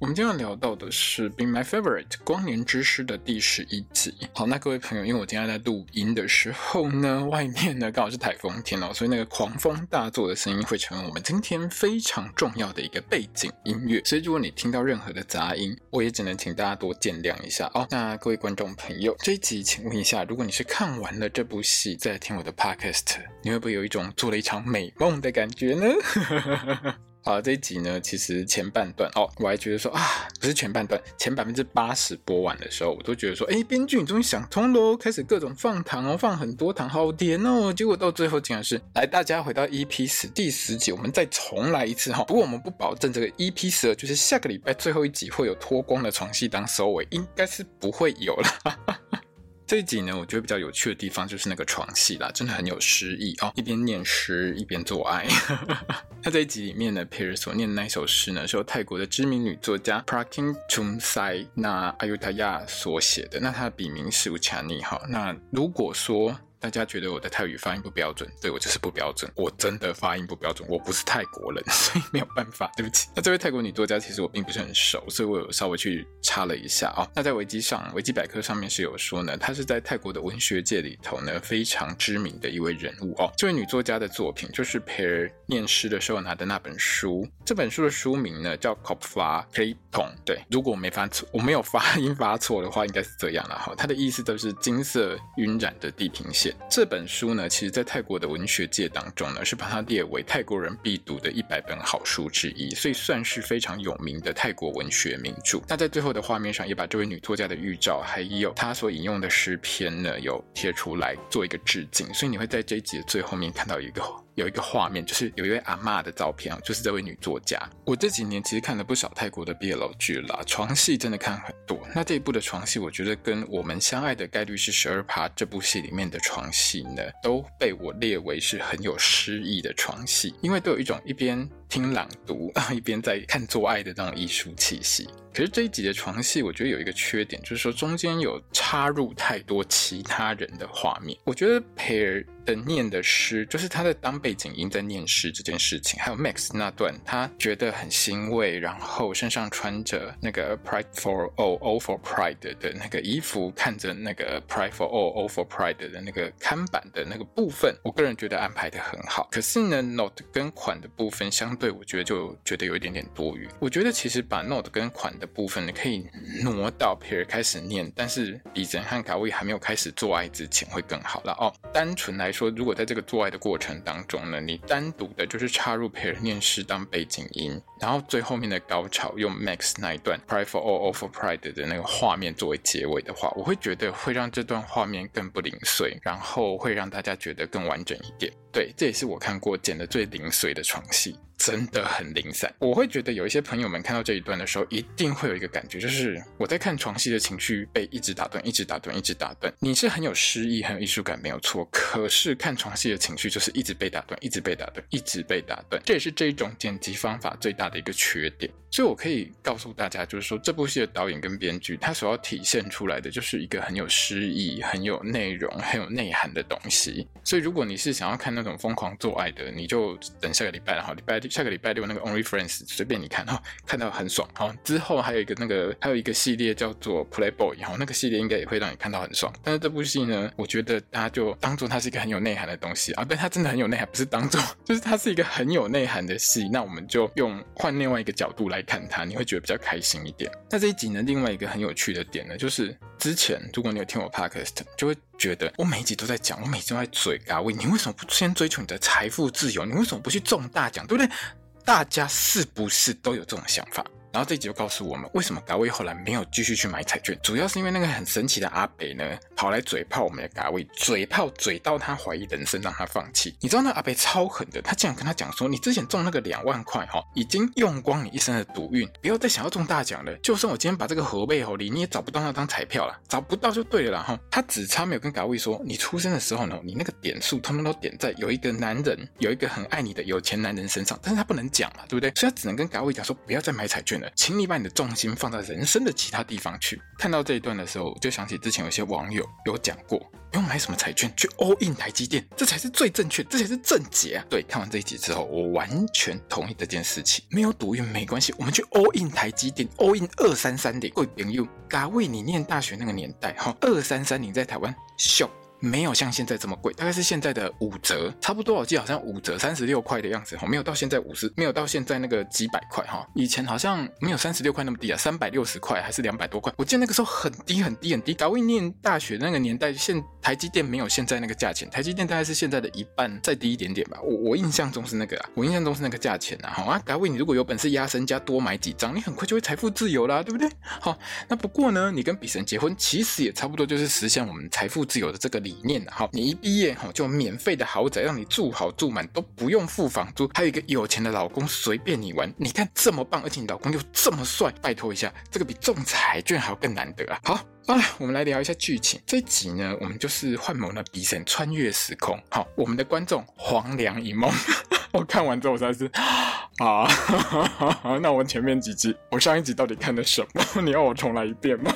我们今天要聊到的是《Be My Favorite》光年之诗的第十一集。好，那各位朋友，因为我今天在录音的时候呢，外面呢刚好是台风天哦，所以那个狂风大作的声音会成为我们今天非常重要的一个背景音乐。所以如果你听到任何的杂音，我也只能请大家多见谅一下哦。那各位观众朋友，这一集请问一下，如果你是看完了这部戏再听我的 Podcast，你会不会有一种做了一场美梦的感觉呢？好，这一集呢，其实前半段哦，我还觉得说啊，不是前半段，前百分之八十播完的时候，我都觉得说，哎，编剧你终于想通喽，开始各种放糖哦，放很多糖，好甜哦。结果到最后竟然是，来大家回到 EP 十第十集，我们再重来一次哈。不过我们不保证这个 EP 十二就是下个礼拜最后一集会有脱光的床戏当收尾，应该是不会有了。哈 哈这一集呢，我觉得比较有趣的地方就是那个床戏啦，真的很有诗意哦，一边念诗一边做爱。他这一集里面呢佩尔所念的那首诗呢，是由泰国的知名女作家 Praking Chumsai 那 Ayutthaya 所写的，那她的笔名是 Uchani 哈。那如果说大家觉得我的泰语发音不标准，对，我就是不标准，我真的发音不标准，我不是泰国人，所以没有办法，对不起。那这位泰国女作家其实我并不是很熟，所以我有稍微去查了一下啊、哦。那在维基上，维基百科上面是有说呢，她是在泰国的文学界里头呢非常知名的一位人物哦。这位女作家的作品就是 Pair 念诗的时候拿的那本书，这本书的书名呢叫 Kopfa Klipton，对，如果我没发错，我没有发音发错的话，应该是这样了哈。它的意思都是金色晕染的地平线。这本书呢，其实在泰国的文学界当中呢，是把它列为泰国人必读的一百本好书之一，所以算是非常有名的泰国文学名著。那在最后的画面上，也把这位女作家的预兆，还有她所引用的诗篇呢，有贴出来做一个致敬。所以你会在这一集的最后面看到一个。有一个画面，就是有一位阿嬷的照片，就是这位女作家。我这几年其实看了不少泰国的 BL 剧啦，床戏真的看很多。那这一部的床戏，我觉得跟我们相爱的概率是十二趴这部戏里面的床戏呢，都被我列为是很有诗意的床戏，因为都有一种一边听朗读啊，一边在看做爱的那种艺术气息。可是这一集的床戏，我觉得有一个缺点，就是说中间有插入太多其他人的画面。我觉得 Pair 的念的诗，就是他在当背景音在念诗这件事情，还有 Max 那段他觉得很欣慰，然后身上穿着那个 Pride for all, all for Pride 的那个衣服，看着那个 Pride for all, all for Pride 的那个看板的那个部分，我个人觉得安排的很好。可是呢，Note 跟款的部分相对，我觉得就觉得有一点点多余。我觉得其实把 Note 跟款的部分呢，可以挪到 Pair 开始念，但是李珍和卡威还没有开始做爱之前会更好了哦。单纯来说，如果在这个做爱的过程当中呢，你单独的就是插入 Pair 念诗当背景音，然后最后面的高潮用 Max 那一段 Pride for all, all for Pride 的那个画面作为结尾的话，我会觉得会让这段画面更不零碎，然后会让大家觉得更完整一点。对，这也是我看过剪的最零碎的床戏。真的很零散，我会觉得有一些朋友们看到这一段的时候，一定会有一个感觉，就是我在看床戏的情绪被一直打断，一直打断，一直打断。你是很有诗意、很有艺术感，没有错。可是看床戏的情绪就是一直被打断，一直被打断，一直被打断。这也是这一种剪辑方法最大的一个缺点。所以我可以告诉大家，就是说这部戏的导演跟编剧，他所要体现出来的就是一个很有诗意、很有内容、很有内涵的东西。所以如果你是想要看那种疯狂做爱的，你就等下个礼拜，然后礼拜下个礼拜六那个 Only Friends 随便你看哈，看到很爽哈。之后还有一个那个还有一个系列叫做 Playboy，然后那个系列应该也会让你看到很爽。但是这部戏呢，我觉得大家就当做它是一个很有内涵的东西啊，但它真的很有内涵，不是当做，就是它是一个很有内涵的戏。那我们就用换另外一个角度来来看他，你会觉得比较开心一点。那这一集呢，另外一个很有趣的点呢，就是之前如果你有听我 Podcast，就会觉得我每一集都在讲，我每一集都在嘴嘎喂，你为什么不先追求你的财富自由？你为什么不去中大奖？对不对？大家是不是都有这种想法？然后这集就告诉我们，为什么嘎位后来没有继续去买彩券，主要是因为那个很神奇的阿北呢，跑来嘴炮我们的嘎位，嘴炮嘴到他怀疑人生，让他放弃。你知道那阿北超狠的，他竟然跟他讲说，你之前中那个两万块哈，已经用光你一生的赌运，不要再想要中大奖了。就算我今天把这个盒背吼里，你也找不到那张彩票了，找不到就对了啦哈。他只差没有跟嘎位说，你出生的时候呢，你那个点数通通都点在有一个男人，有一个很爱你的有钱男人身上，但是他不能讲嘛，对不对？所以他只能跟嘎位讲说，不要再买彩券请你把你的重心放在人生的其他地方去。看到这一段的时候，就想起之前有些网友有讲过，不用买什么彩券，去 all in 台积电，这才是最正确，这才是正解啊！对，看完这一集之后，我完全同意这件事情。没有赌运没关系，我们去 all in 台积电，all in 二三三零。各位朋友，嘎位你念大学那个年代哈，二三三零在台湾秀。没有像现在这么贵，大概是现在的五折，差不多。我记得好像五折三十六块的样子哈，没有到现在五十，没有到现在那个几百块哈。以前好像没有三十六块那么低啊，三百六十块还是两百多块。我记得那个时候很低很低很低。嘎位念大学那个年代，现台积电没有现在那个价钱，台积电大概是现在的一半再低一点点吧。我我印象中是那个啊，我印象中是那个价钱啊。好啊，嘎位你如果有本事压身家多买几张，你很快就会财富自由啦，对不对？好，那不过呢，你跟比神结婚，其实也差不多就是实现我们财富自由的这个理念的。好，你。一毕业哈，就免费的豪宅让你住好住满，都不用付房租，还有一个有钱的老公随便你玩，你看这么棒，而且你老公又这么帅，拜托一下，这个比中彩券还要更难得啊！好，好了，我们来聊一下剧情。这一集呢，我们就是幻谋了比神穿越时空。好，我们的观众黄粱一梦，我看完之后我才是 啊，那我前面几集，我上一集到底看了什么？你要我重来一遍吗？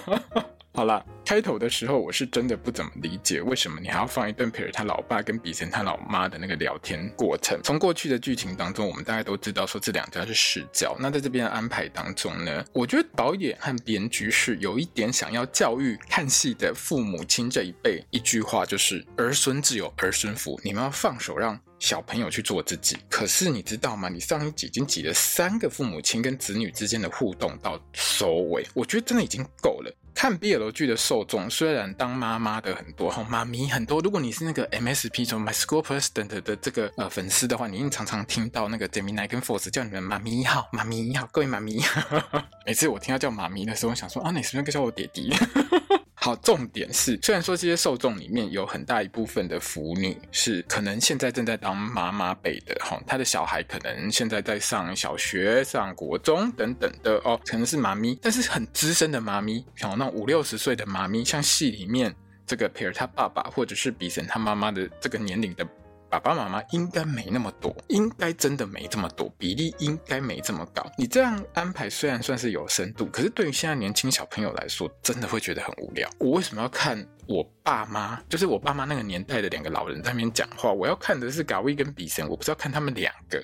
好了，开头的时候我是真的不怎么理解，为什么你还要放一段培尔他老爸跟比神他老妈的那个聊天过程？从过去的剧情当中，我们大概都知道说这两家是世交。那在这边的安排当中呢，我觉得导演和编剧是有一点想要教育看戏的父母亲这一辈，一句话就是儿孙自有儿孙福，你们要放手让小朋友去做自己。可是你知道吗？你上一集已经挤了三个父母亲跟子女之间的互动到收尾，我觉得真的已经够了。看 BL 剧的受众虽然当妈妈的很多，哈，妈咪很多。如果你是那个 MSP 中 My School President 的这个呃粉丝的话，你一定常常听到那个 Gemini 跟 Force 叫你们妈咪好，妈咪好，各位妈咪。每次我听到叫妈咪的时候，我想说啊，你是不是该叫我爹地？好，重点是，虽然说这些受众里面有很大一部分的腐女是可能现在正在当妈妈辈的，哈，她的小孩可能现在在上小学、上国中等等的哦，可能是妈咪，但是很资深的妈咪，像那五六十岁的妈咪，像戏里面这个培尔他爸爸或者是比神他妈妈的这个年龄的。爸爸妈妈应该没那么多，应该真的没这么多，比例应该没这么高。你这样安排虽然算是有深度，可是对于现在年轻小朋友来说，真的会觉得很无聊。我为什么要看我爸妈？就是我爸妈那个年代的两个老人在那边讲话，我要看的是嘎威跟比神，我不是要看他们两个。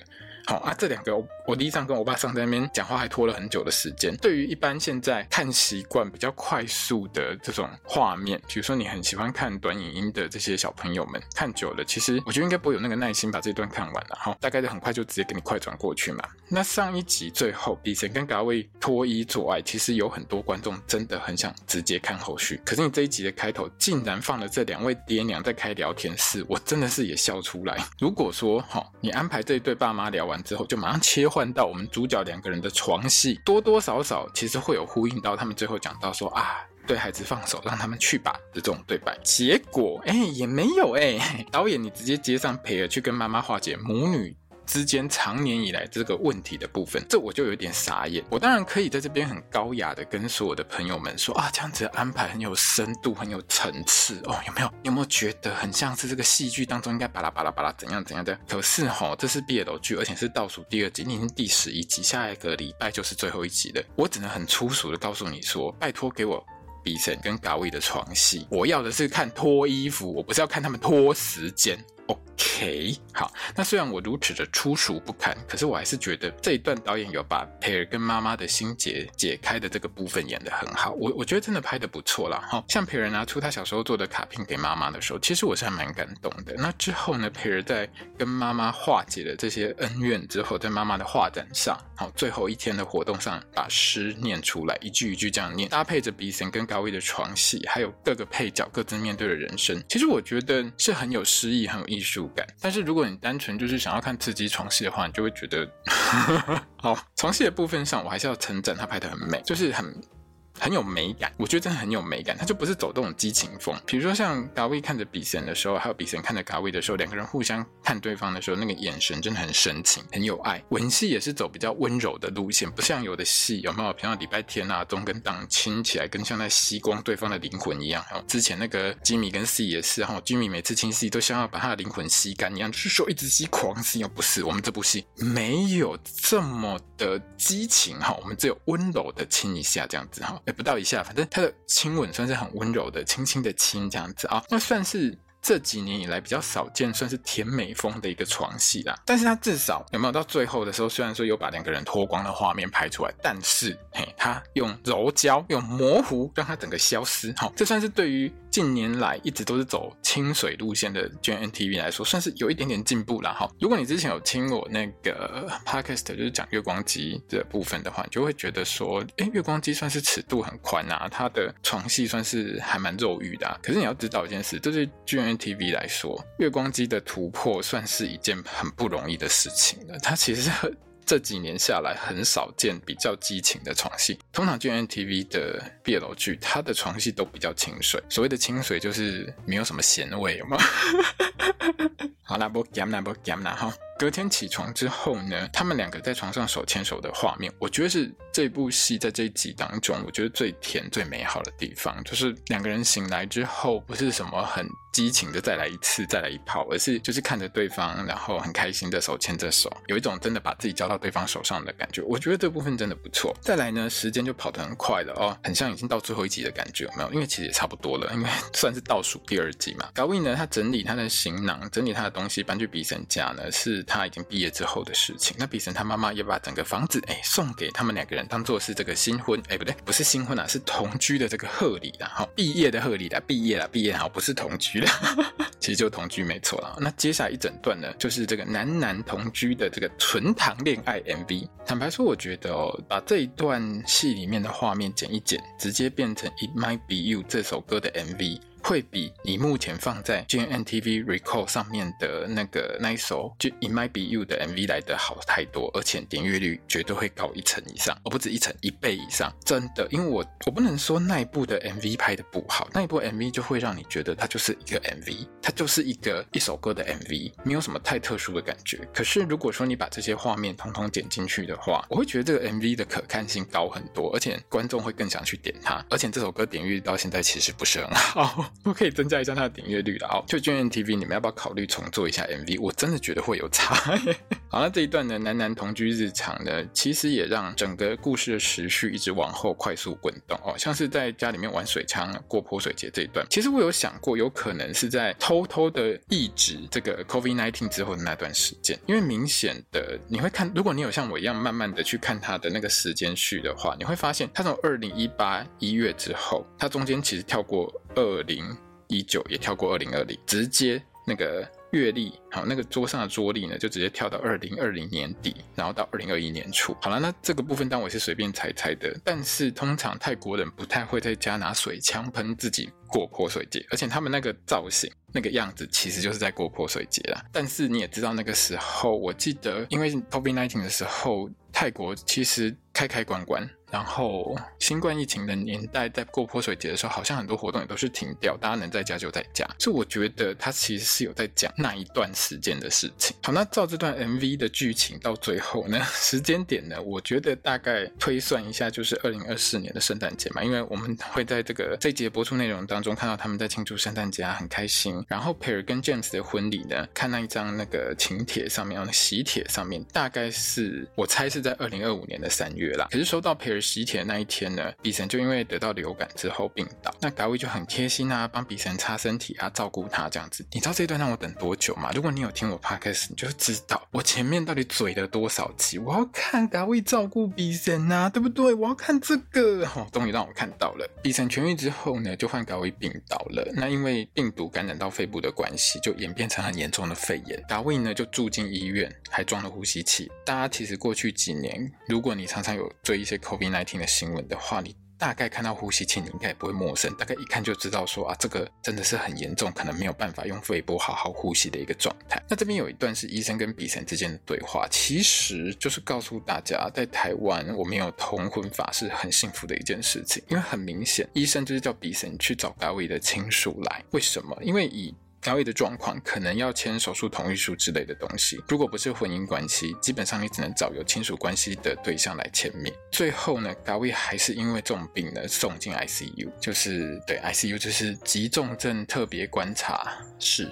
好啊，这两个我我第一上跟我爸上在那边讲话还拖了很久的时间。对于一般现在看习惯比较快速的这种画面，比如说你很喜欢看短影音的这些小朋友们，看久了，其实我觉得应该不会有那个耐心把这段看完了哈。大概就很快就直接给你快转过去嘛。那上一集最后比神跟嘎位脱衣做爱，其实有很多观众真的很想直接看后续。可是你这一集的开头竟然放了这两位爹娘在开聊天室，我真的是也笑出来。如果说哈，你安排这一对爸妈聊完。之后就马上切换到我们主角两个人的床戏，多多少少其实会有呼应到他们最后讲到说啊，对孩子放手，让他们去吧的这种对白。结果哎，也没有哎，导演你直接接上培尔去跟妈妈化解母女之间长年以来这个问题的部分，这我就有点傻眼。我当然可以在这边很高雅的跟所有的朋友们说啊，这样子的安排很有深度，很有层次哦。有没有？有没有觉得很像是这个戏剧当中应该巴拉巴拉巴拉怎样怎样的？可是哈，这是 BL 剧，而且是倒数第二集，已经第十一集，下一个礼拜就是最后一集了。我只能很粗俗的告诉你说，拜托给我比神跟高位的床戏，我要的是看脱衣服，我不是要看他们拖时间。OK，好，那虽然我如此的粗俗不堪，可是我还是觉得这一段导演有把培尔跟妈妈的心结解开的这个部分演得很好，我我觉得真的拍得不错啦。哈。像培尔拿出他小时候做的卡片给妈妈的时候，其实我是还蛮感动的。那之后呢，培尔在跟妈妈化解了这些恩怨之后，在妈妈的画展上，好，最后一天的活动上，把诗念出来，一句一句这样念，搭配着比森跟嘎位的床戏，还有各个配角各自面对的人生，其实我觉得是很有诗意、很有意。艺术感。但是如果你单纯就是想要看刺激床戏的话，你就会觉得，好，床戏的部分上，我还是要称赞他拍得很美，就是很。很有美感，我觉得真的很有美感。他就不是走这种激情风，比如说像嘎威看着比森的时候，还有比森看着嘎威的时候，两个人互相看对方的时候，那个眼神真的很深情，很有爱。吻戏也是走比较温柔的路线，不像有的戏有没有？平常礼拜天啊，中跟档亲起来，跟像在吸光对方的灵魂一样。然后之前那个吉米跟 C 也是，哈，吉米每次亲 C 都像要把他的灵魂吸干一样，就是说一直吸狂吸。又不是，我们这部戏没有这么的激情哈，我们只有温柔的亲一下这样子哈，不到一下，反正。他的亲吻算是很温柔的，轻轻的亲这样子啊，那算是这几年以来比较少见，算是甜美风的一个床戏啦。但是他至少有没有到最后的时候，虽然说有把两个人脱光的画面拍出来，但是嘿，他用柔焦、用模糊让它整个消失。好，这算是对于。近年来一直都是走清水路线的 GNTV 来说，算是有一点点进步了哈。如果你之前有听我那个 podcast，就是讲月光姬的部分的话，你就会觉得说，哎，月光姬算是尺度很宽啊，它的床戏算是还蛮肉欲的。可是你要知道一件事，这对 GNTV 来说，月光姬的突破算是一件很不容易的事情了。它其实很。这几年下来，很少见比较激情的床戏。通常 GNTV 的 BL 剧，它的床戏都比较清水。所谓的清水，就是没有什么咸味，有吗？好啦，不讲啦，不讲啦，哈。隔天起床之后呢，他们两个在床上手牵手的画面，我觉得是这部戏在这一集当中，我觉得最甜、最美好的地方，就是两个人醒来之后，不是什么很。激情的再来一次，再来一炮，而是就是看着对方，然后很开心的手牵着手，有一种真的把自己交到对方手上的感觉。我觉得这部分真的不错。再来呢，时间就跑得很快了哦，很像已经到最后一集的感觉，有没有？因为其实也差不多了，因为算是倒数第二集嘛。高威呢，他整理他的行囊，整理他的东西，搬去比森家呢，是他已经毕业之后的事情。那比森他妈妈也把整个房子哎送给他们两个人，当做是这个新婚哎不对，不是新婚啊，是同居的这个贺礼啦。好，毕业的贺礼啦，毕业了，毕业好，不是同居啦。其实就同居没错了。那接下来一整段呢，就是这个男男同居的这个纯糖恋爱 MV。坦白说，我觉得哦，把这一段戏里面的画面剪一剪，直接变成《It Might Be You》这首歌的 MV。会比你目前放在 G N T V Recall 上面的那个那一首就 It Might Be You 的 MV 来得好太多，而且点阅率绝对会高一层以上，而不止一层，一倍以上，真的。因为我我不能说那一部的 MV 拍得不好，那一部 MV 就会让你觉得它就是一个 MV，它就是一个一首歌的 MV，没有什么太特殊的感觉。可是如果说你把这些画面统统剪进去的话，我会觉得这个 MV 的可看性高很多，而且观众会更想去点它，而且这首歌点阅到现在其实不是很好。我可以增加一下它的点阅率了哦。就 GMMTV，你们要不要考虑重做一下 MV？我真的觉得会有差。好，那这一段呢，男男同居日常呢，其实也让整个故事的时序一直往后快速滚动哦。像是在家里面玩水枪过泼水节这一段，其实我有想过，有可能是在偷偷的抑制这个 COVID-19 之后的那段时间，因为明显的你会看，如果你有像我一样慢慢的去看它的那个时间序的话，你会发现，它从二零一八一月之后，它中间其实跳过二零。一九也跳过二零二零，直接那个月历，好，那个桌上的桌历呢，就直接跳到二零二零年底，然后到二零二一年初。好了，那这个部分当我是随便猜猜的，但是通常泰国人不太会在家拿水枪喷自己过泼水节，而且他们那个造型、那个样子，其实就是在过泼水节啦。但是你也知道，那个时候我记得，因为 COVID-19 的时候，泰国其实开开关关。然后新冠疫情的年代，在过泼水节的时候，好像很多活动也都是停掉，大家能在家就在家。所以我觉得他其实是有在讲那一段时间的事情。好，那照这段 MV 的剧情到最后呢，时间点呢，我觉得大概推算一下，就是二零二四年的圣诞节嘛，因为我们会在这个这节播出内容当中看到他们在庆祝圣诞节啊，很开心。然后 Pear 跟 James 的婚礼呢，看那一张那个请帖上面，喜帖上面，大概是我猜是在二零二五年的三月啦。可是收到喜帖那一天呢，比神就因为得到流感之后病倒，那嘎威就很贴心啊，帮比神擦身体啊，照顾他这样子。你知道这一段让我等多久吗？如果你有听我 podcast，你就知道我前面到底嘴了多少集。我要看嘎威照顾比神啊，对不对？我要看这个，哦，终于让我看到了。比神痊愈之后呢，就换嘎威病倒了。那因为病毒感染到肺部的关系，就演变成很严重的肺炎。嘎威呢就住进医院，还装了呼吸器。大家其实过去几年，如果你常常有追一些 COVID 19的新闻的话，你大概看到呼吸器，你应该也不会陌生，大概一看就知道说啊，这个真的是很严重，可能没有办法用肺部好好呼吸的一个状态。那这边有一段是医生跟鼻神之间的对话，其实就是告诉大家，在台湾我们有同婚法是很幸福的一件事情，因为很明显，医生就是叫鼻神去找咖位的亲属来，为什么？因为以咖位的状况可能要签手术同意书之类的东西，如果不是婚姻关系，基本上你只能找有亲属关系的对象来签名。最后呢，咖位还是因为重病呢送进 ICU，就是对 ICU 就是急重症特别观察室，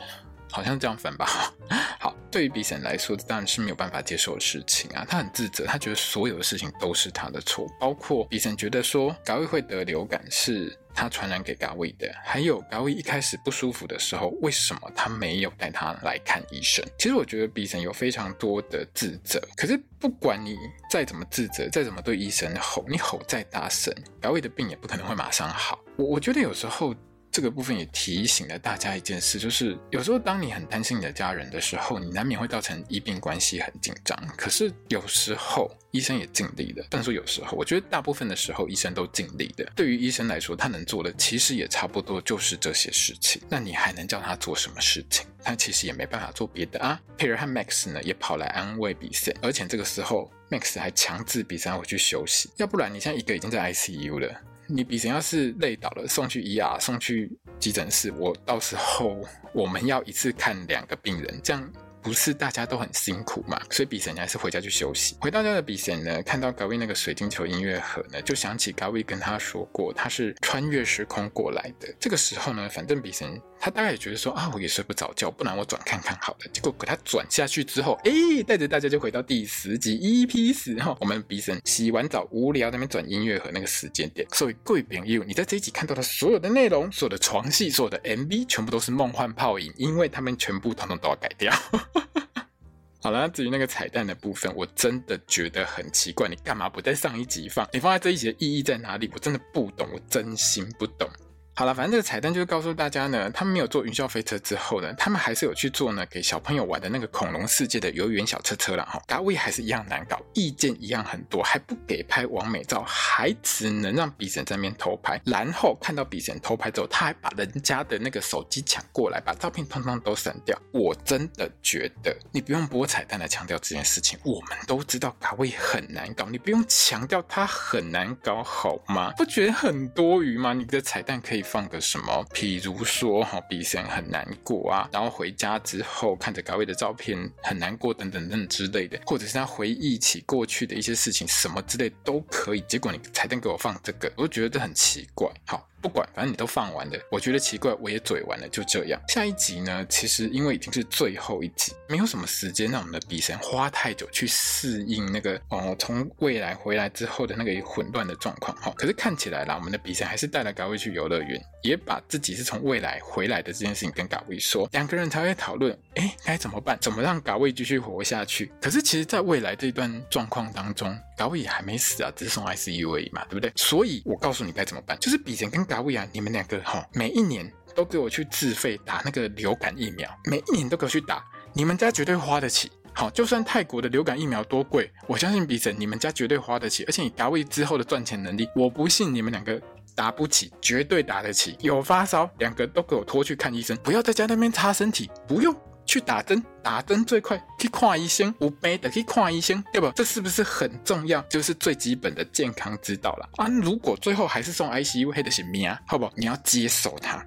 好像这样分吧。好，对于比神来说，当然是没有办法接受的事情啊，他很自责，他觉得所有的事情都是他的错，包括比神觉得说咖位会得流感是。他传染给咖位的，还有咖位一开始不舒服的时候，为什么他没有带他来看医生？其实我觉得比神有非常多的自责。可是不管你再怎么自责，再怎么对医生吼，你吼再大声，咖位的病也不可能会马上好。我我觉得有时候。这个部分也提醒了大家一件事，就是有时候当你很担心你的家人的时候，你难免会造成医病关系很紧张。可是有时候医生也尽力了，不能说有时候，我觉得大部分的时候医生都尽力的。对于医生来说，他能做的其实也差不多就是这些事情。那你还能叫他做什么事情？他其实也没办法做别的啊。佩尔和 Max 呢也跑来安慰鼻神，而且这个时候 Max 还强制鼻神回去休息，要不然你现在一个已经在 ICU 了。你比神要是累倒了，送去 ER，送去急诊室，我到时候我们要一次看两个病人，这样。不是大家都很辛苦嘛，所以比神还是回家去休息。回到家的比神呢，看到高位那个水晶球音乐盒呢，就想起高位跟他说过，他是穿越时空过来的。这个时候呢，反正比神他大概也觉得说啊，我也睡不着觉，不然我转看看好了。结果给他转下去之后，哎，带着大家就回到第十集 EP 十号，我们鼻神洗完澡无聊在那边转音乐盒那个时间点。所以贵朋友，你在这一集看到的所有的内容，所有的床戏，所有的 MV，全部都是梦幻泡影，因为他们全部统统都要改掉。好了，至于那个彩蛋的部分，我真的觉得很奇怪，你干嘛不在上一集放？你放在这一集的意义在哪里？我真的不懂，我真心不懂。好了，反正这个彩蛋就是告诉大家呢，他们没有坐云霄飞车之后呢，他们还是有去做呢给小朋友玩的那个恐龙世界的游园小车车了哈。咖位还是一样难搞，意见一样很多，还不给拍完美照，还只能让鼻神在那边偷拍。然后看到鼻神偷拍之后，他还把人家的那个手机抢过来，把照片通通都删掉。我真的觉得你不用播彩蛋来强调这件事情，我们都知道咖位很难搞，你不用强调他很难搞好吗？不觉得很多余吗？你的彩蛋可以。放个什么？比如说哈，鼻神很难过啊，然后回家之后看着高位的照片很难过，等等等之类的，或者是他回忆起过去的一些事情，什么之类都可以。结果你彩蛋给我放这个，我就觉得这很奇怪。好。不管，反正你都放完了，我觉得奇怪，我也嘴完了，就这样。下一集呢，其实因为已经是最后一集，没有什么时间让我们的鼻神花太久去适应那个哦，从未来回来之后的那个混乱的状况。哈、哦，可是看起来啦，我们的鼻神还是带了嘎位去游乐园，也把自己是从未来回来的这件事情跟嘎位说，两个人才会讨论，哎，该怎么办？怎么让嘎位继续活下去？可是其实，在未来这段状况当中，嘎位也还没死啊，只是送 ICU 而已嘛，对不对？所以我告诉你该怎么办，就是鼻神跟咖位啊，你们两个哈，每一年都给我去自费打那个流感疫苗，每一年都给我去打，你们家绝对花得起。好，就算泰国的流感疫苗多贵，我相信鼻神你们家绝对花得起。而且你咖位之后的赚钱能力，我不信你们两个打不起，绝对打得起。有发烧，两个都给我拖去看医生，不要在家那边擦身体，不用。去打针，打针最快。去看医生，无病的去看医生，对不？这是不是很重要？就是最基本的健康之道了啊！如果最后还是送 ICU，黑的是命啊，好不好？你要接受它。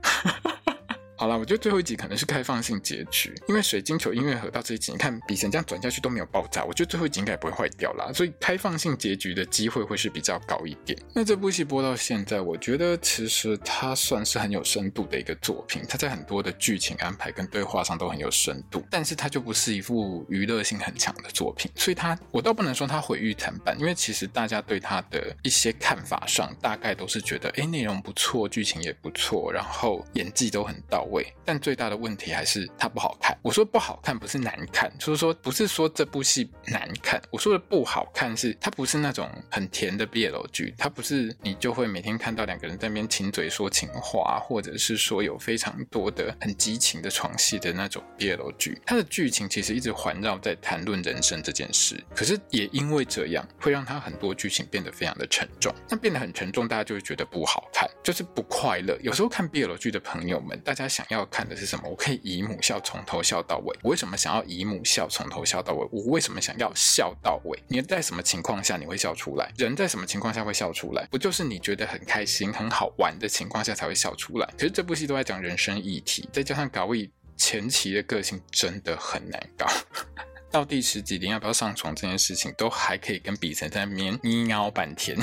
好了，我觉得最后一集可能是开放性结局，因为水晶球音乐盒到这一集，你看笔神这样转下去都没有爆炸，我觉得最后一集应该不会坏掉啦，所以开放性结局的机会会是比较高一点。那这部戏播到现在，我觉得其实它算是很有深度的一个作品，它在很多的剧情安排跟对话上都很有深度，但是它就不是一部娱乐性很强的作品，所以它我倒不能说它毁誉参半，因为其实大家对它的一些看法上，大概都是觉得，哎，内容不错，剧情也不错，然后演技都很到位位，但最大的问题还是它不好看。我说不好看不是难看，就是说不是说这部戏难看，我说的不好看是它不是那种很甜的 BL 剧，它不是你就会每天看到两个人在那边亲嘴说情话，或者是说有非常多的很激情的床戏的那种 BL 剧。它的剧情其实一直环绕在谈论人生这件事，可是也因为这样，会让它很多剧情变得非常的沉重。那变得很沉重，大家就会觉得不好看，就是不快乐。有时候看 BL 剧的朋友们，大家想要看的是什么？我可以以母笑从头笑到尾。我为什么想要以母笑从头笑到尾？我为什么想要笑到尾？你在什么情况下你会笑出来？人在什么情况下会笑出来？不就是你觉得很开心、很好玩的情况下才会笑出来？其实这部戏都在讲人生议题，再加上高位前期的个性真的很难搞。到第十集，连要不要上床这件事情，都还可以跟比成在那边捏拗半天，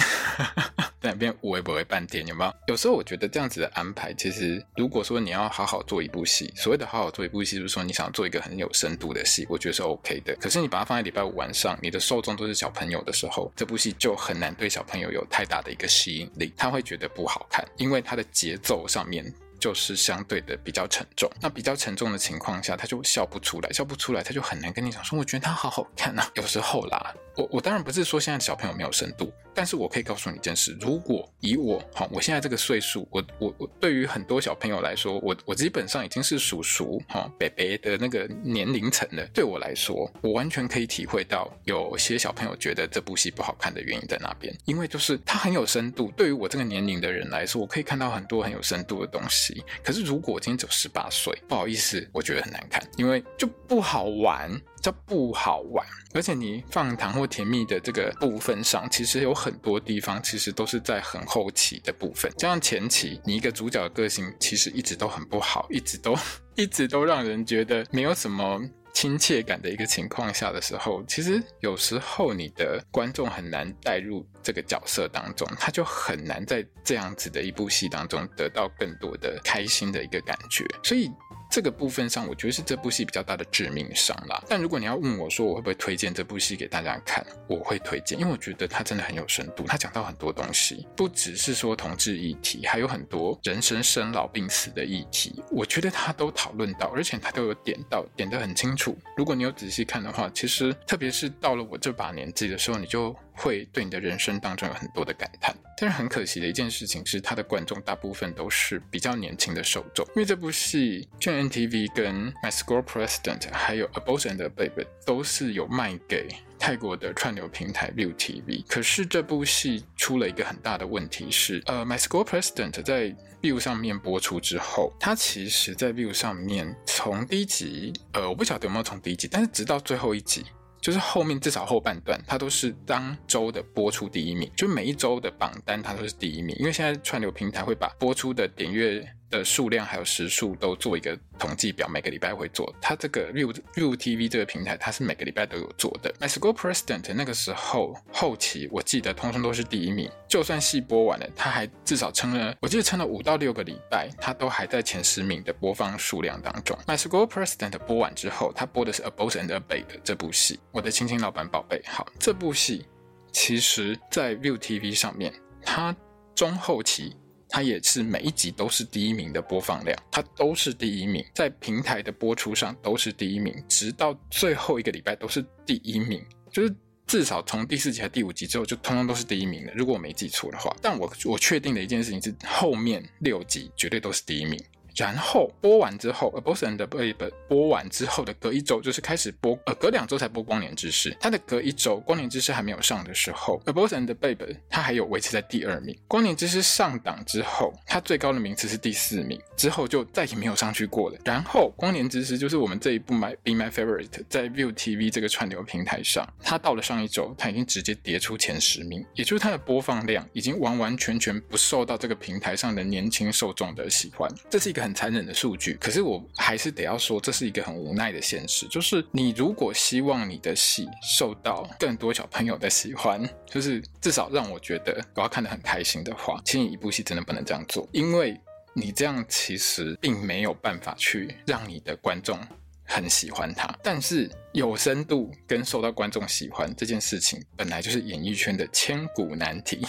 在那边无为不为半天，有没有？有时候我觉得这样子的安排，其实如果说你要好好做一部戏，所谓的好好做一部戏，就是说你想做一个很有深度的戏，我觉得是 OK 的。可是你把它放在礼拜五晚上，你的受众都是小朋友的时候，这部戏就很难对小朋友有太大的一个吸引力，他会觉得不好看，因为它的节奏上面。就是相对的比较沉重，那比较沉重的情况下，他就笑不出来，笑不出来，他就很难跟你讲说，我觉得他好好看啊。有时候啦，我我当然不是说现在小朋友没有深度。但是我可以告诉你一件事，如果以我好，我现在这个岁数，我我我对于很多小朋友来说，我我基本上已经是叔叔哈伯伯的那个年龄层了。对我来说，我完全可以体会到有些小朋友觉得这部戏不好看的原因在哪边，因为就是它很有深度。对于我这个年龄的人来说，我可以看到很多很有深度的东西。可是如果我今天只有十八岁，不好意思，我觉得很难看，因为就不好玩。这不好玩，而且你放糖或甜蜜的这个部分上，其实有很多地方其实都是在很后期的部分。这样前期，你一个主角的个性其实一直都很不好，一直都 一直都让人觉得没有什么亲切感的一个情况下的时候，其实有时候你的观众很难带入这个角色当中，他就很难在这样子的一部戏当中得到更多的开心的一个感觉，所以。这个部分上，我觉得是这部戏比较大的致命伤啦。但如果你要问我说我会不会推荐这部戏给大家看，我会推荐，因为我觉得它真的很有深度，它讲到很多东西，不只是说同志议题，还有很多人生生老病死的议题，我觉得它都讨论到，而且它都有点到，点得很清楚。如果你有仔细看的话，其实特别是到了我这把年纪的时候，你就。会对你的人生当中有很多的感叹，但是很可惜的一件事情是，他的观众大部分都是比较年轻的受众。因为这部戏就 NTV 跟 My School President 还有 A Boss and a Baby 都是有卖给泰国的串流平台 View TV，。可是这部戏出了一个很大的问题是，呃，My School President 在 View 上面播出之后，它其实在 View 上面从第一集，呃，我不晓得有没有从第一集，但是直到最后一集。就是后面至少后半段，它都是当周的播出第一名，就每一周的榜单它都是第一名，因为现在串流平台会把播出的点阅的数量还有时数都做一个统计表，每个礼拜会做。它这个 Viu Viu TV 这个平台，它是每个礼拜都有做的。My School President 那个时候后期，我记得通通都是第一名。就算戏播完了，它还至少撑了，我记得撑了五到六个礼拜，它都还在前十名的播放数量当中。My School President 播完之后，它播的是 A Boss and a Babe 这部戏。我的亲亲老板宝贝，好，这部戏其实在 view TV 上面，它中后期。它也是每一集都是第一名的播放量，它都是第一名，在平台的播出上都是第一名，直到最后一个礼拜都是第一名，就是至少从第四集和第五集之后就通通都是第一名的，如果我没记错的话。但我我确定的一件事情是，后面六集绝对都是第一名。然后播完之后，《A Boss and a Babe》播完之后的隔一周就是开始播，呃，隔两周才播《光年之诗》。它的隔一周，《光年之诗》还没有上的时候，《A Boss and a Babe》它还有维持在第二名。《光年之诗》上档之后，它最高的名次是第四名，之后就再也没有上去过了。然后，《光年之诗》就是我们这一部《My Be My Favorite》在 ViuTV 这个串流平台上，它到了上一周，它已经直接跌出前十名，也就是它的播放量已经完完全全不受到这个平台上的年轻受众的喜欢。这是一个很很残忍的数据，可是我还是得要说，这是一个很无奈的现实。就是你如果希望你的戏受到更多小朋友的喜欢，就是至少让我觉得我要看得很开心的话，请你一部戏真的不能这样做，因为你这样其实并没有办法去让你的观众很喜欢他。但是有深度跟受到观众喜欢这件事情，本来就是演艺圈的千古难题。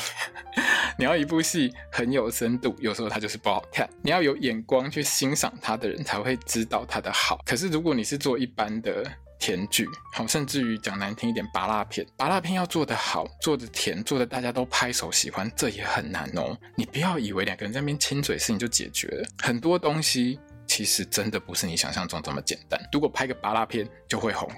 你要一部戏很有深度，有时候它就是不好看。你要有眼光去欣赏它的人，才会知道它的好。可是如果你是做一般的，甜剧，好，甚至于讲难听一点，芭乐片，芭乐片要做得好，做得甜，做得大家都拍手喜欢，这也很难哦。你不要以为两个人在那边亲嘴，事情就解决了。很多东西其实真的不是你想象中这么简单。如果拍个巴拉片就会红，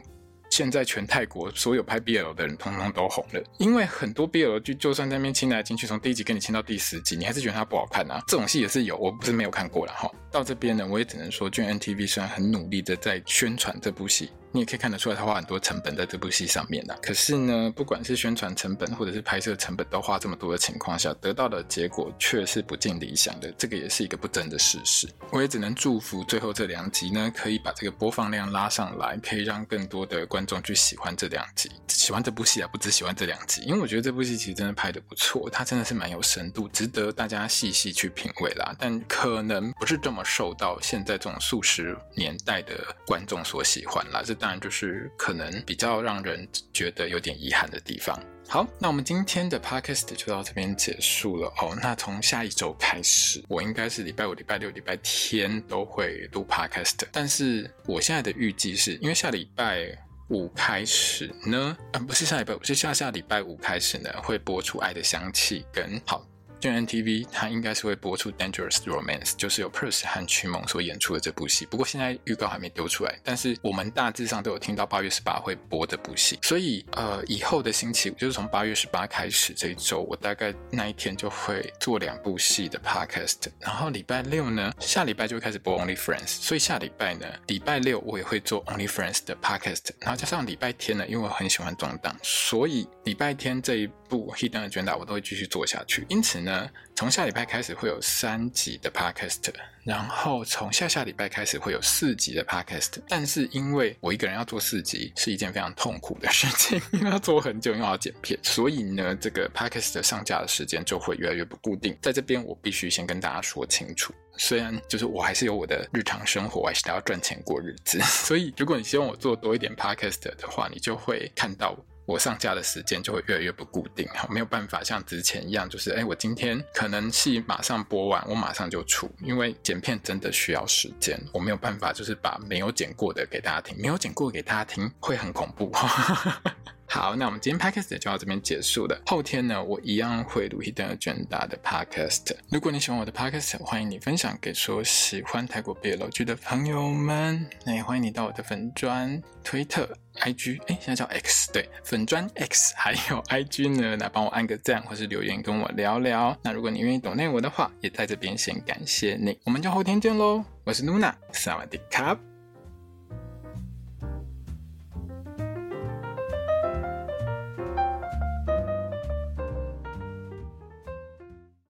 现在全泰国所有拍 BL 的人通通都红了，因为很多 BL 剧就算在那边亲来亲去，从第一集跟你亲到第十集，你还是觉得它不好看啊。这种戏也是有，我不是没有看过了哈。到这边呢，我也只能说，俊 NTV 虽然很努力的在宣传这部戏。你也可以看得出来，他花很多成本在这部戏上面的。可是呢，不管是宣传成本或者是拍摄成本都花这么多的情况下，得到的结果却是不尽理想的。这个也是一个不争的事实。我也只能祝福最后这两集呢，可以把这个播放量拉上来，可以让更多的观众去喜欢这两集，喜欢这部戏啊，不只喜欢这两集。因为我觉得这部戏其实真的拍得不错，它真的是蛮有深度，值得大家细细去品味啦。但可能不是这么受到现在这种数十年代的观众所喜欢啦。这当然就是可能比较让人觉得有点遗憾的地方。好，那我们今天的 podcast 就到这边结束了哦。那从下一周开始，我应该是礼拜五、礼拜六、礼拜天都会录 podcast。但是我现在的预计是因为下礼拜五开始呢，啊，不是下礼拜五，是下下礼拜五开始呢，会播出《爱的香气》跟好。卷 NTV 它应该是会播出《Dangerous Romance》，就是由 Perse 和曲梦所演出的这部戏。不过现在预告还没丢出来，但是我们大致上都有听到八月十八会播这部戏。所以呃，以后的星期五就是从八月十八开始这一周，我大概那一天就会做两部戏的 Podcast。然后礼拜六呢，下礼拜就会开始播 Only Friends，所以下礼拜呢，礼拜六我也会做 Only Friends 的 Podcast。然后加上礼拜天呢，因为我很喜欢中档，所以礼拜天这一部 Hidden Agenda 我都会继续做下去。因此呢。从下礼拜开始会有三集的 podcast，然后从下下礼拜开始会有四集的 podcast。但是因为我一个人要做四集是一件非常痛苦的事情，因为要做很久，又要剪片，所以呢，这个 podcast 上架的时间就会越来越不固定。在这边我必须先跟大家说清楚，虽然就是我还是有我的日常生活，我还是得要赚钱过日子。所以如果你希望我做多一点 podcast 的话，你就会看到。我上架的时间就会越来越不固定，没有办法像之前一样，就是哎，我今天可能戏马上播完，我马上就出，因为剪片真的需要时间，我没有办法就是把没有剪过的给大家听，没有剪过给大家听会很恐怖。好，那我们今天 podcast 就到这边结束了。后天呢，我一样会录一段卷大的 podcast。如果你喜欢我的 podcast，欢迎你分享给说喜欢泰国 BL 剧的朋友们。那也欢迎你到我的粉专、推特、IG，哎，现在叫 X，对，粉砖 X，还有 IG 呢，来帮我按个赞或是留言跟我聊聊。那如果你愿意 donate 我的话，也在这边先感谢你。我们就后天见喽，我是 Luna，萨瓦迪卡。